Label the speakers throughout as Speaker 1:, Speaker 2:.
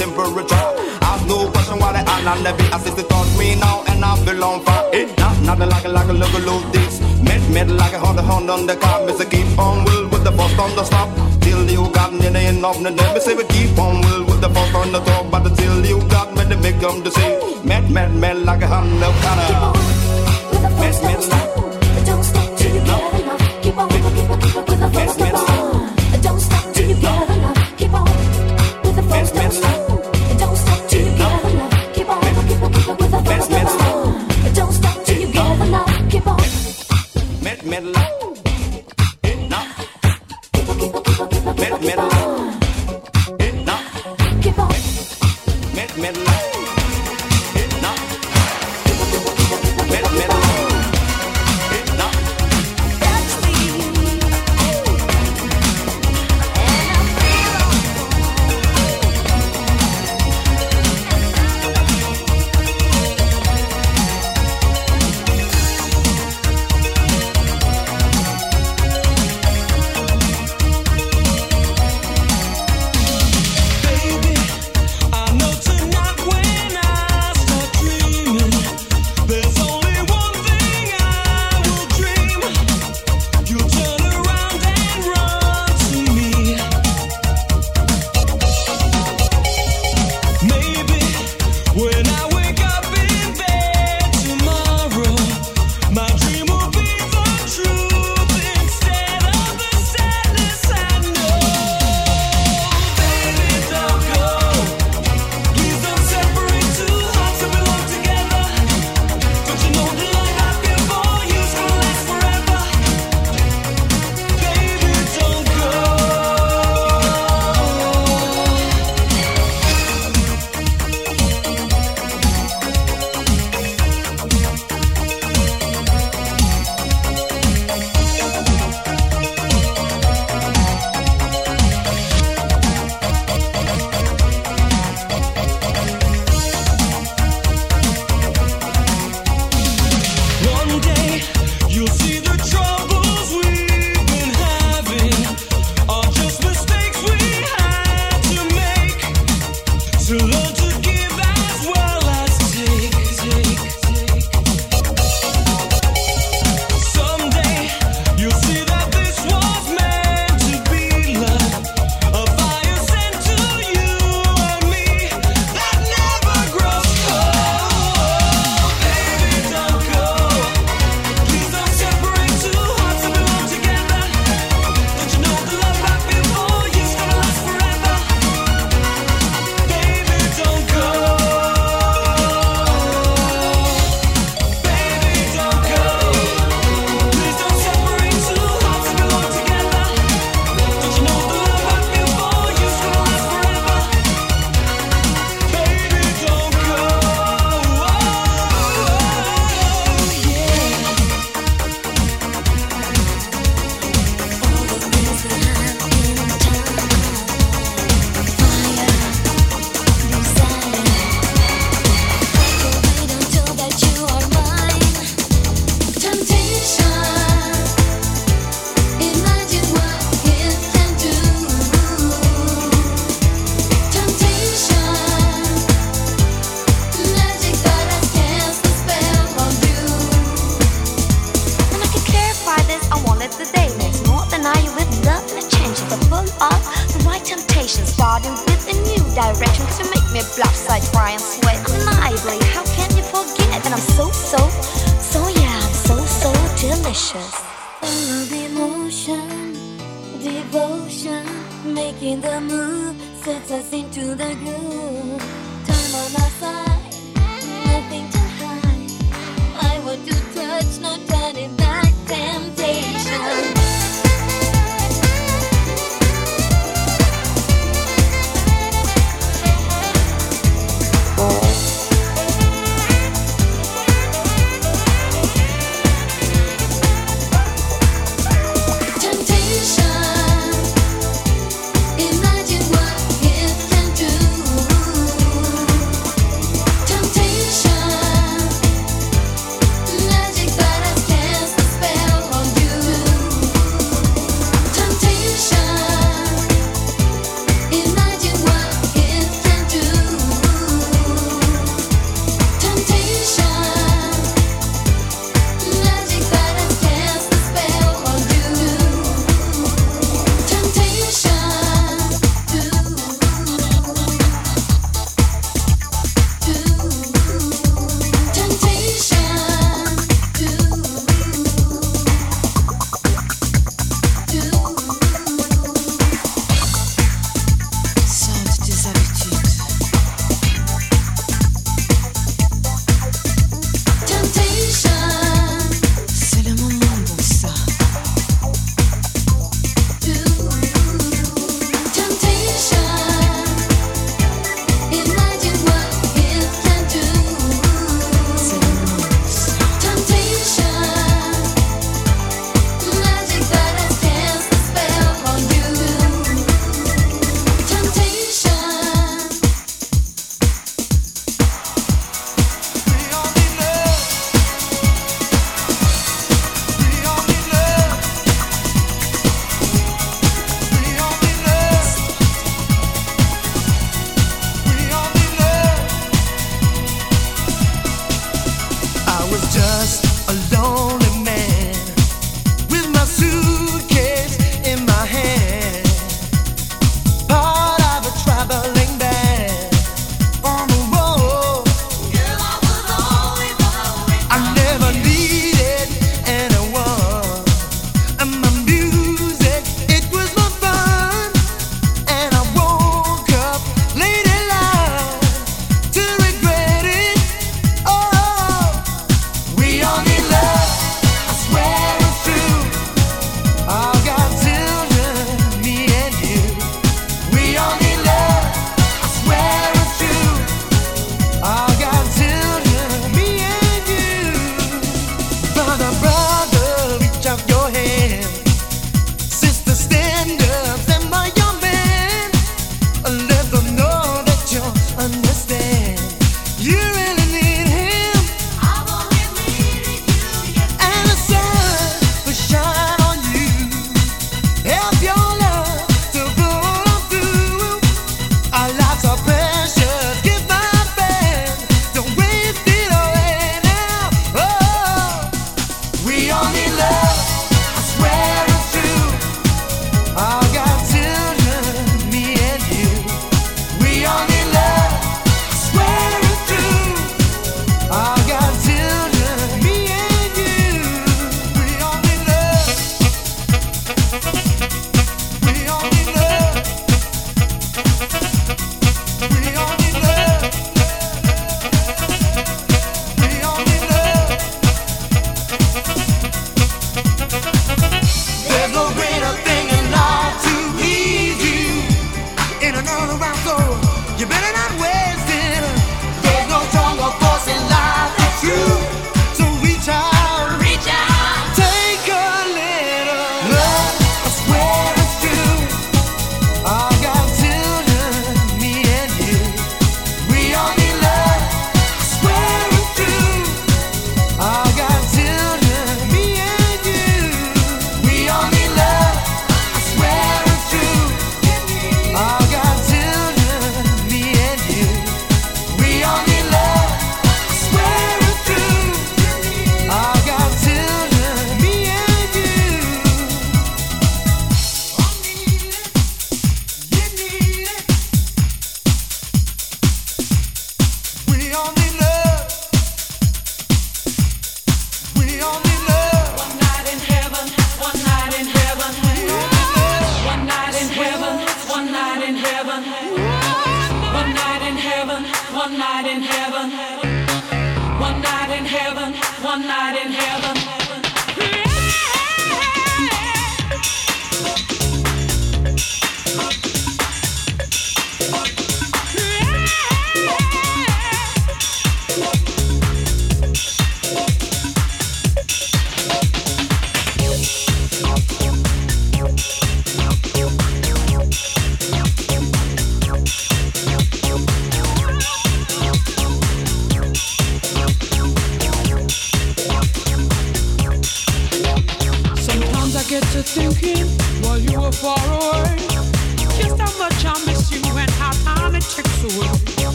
Speaker 1: temperature. I've no question why they are not levy. I see they taught me now and I feel on fire. Eh, it not nothing like a like a look low this. Met met like a Honda Honda on the car. Mister keep on will with the first on the stop. Till you got me the end of the day. say we keep on will with the first on the top. But till you got me the make them the same. Met met met like a Honda
Speaker 2: car. Keep on with the first stop. Don't stop till you get enough. Keep on with the keep on keep on keep on.
Speaker 1: middle.
Speaker 2: Keep on.
Speaker 3: Mid middle.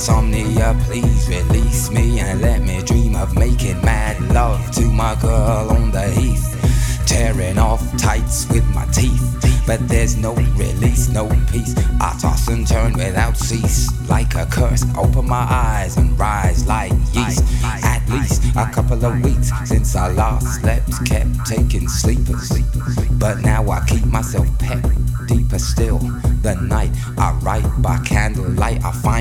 Speaker 3: insomnia, please release me and let me dream of making mad love to my girl on the heath. Tearing off tights with my teeth, but there's no release, no peace. I toss and turn without cease, like a curse. Open my eyes and rise like yeast. At least a couple of weeks since I last slept, kept taking sleepers, but now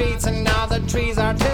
Speaker 4: streets and now the trees are too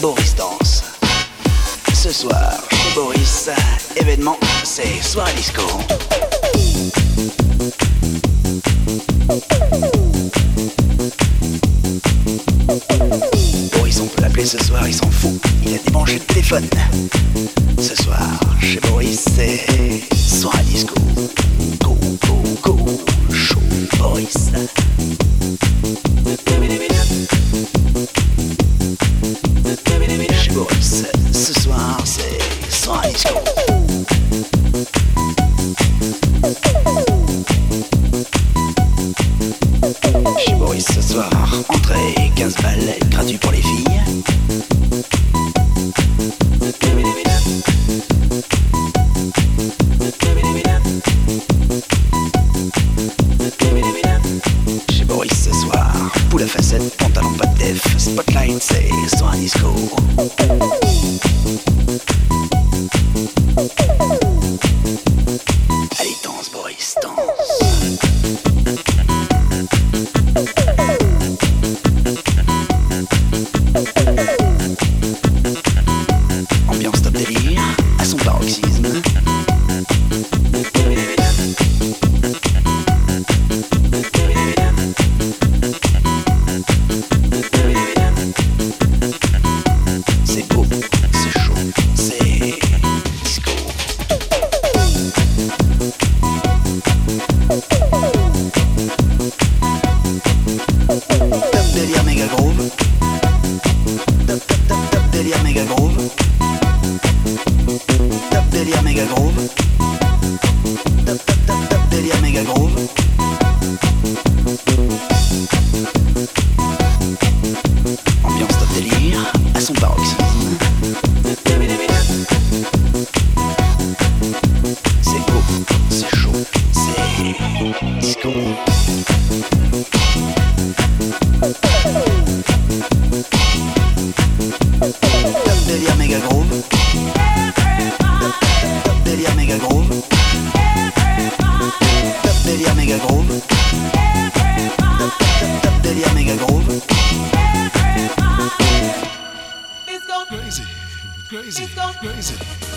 Speaker 5: Boris danse. Ce soir, chez Boris, événement, c'est soirée disco. Boris, on peut l'appeler ce soir, il s'en fout. Il a débranché le téléphone. Ce soir, chez Boris, c'est soirée disco. Go, go, go, chaud Boris. Ce soir, c'est soirée disco. Chez Boris ce soir, entrée 15 balles, gratuit pour les filles. crazy. It's crazy.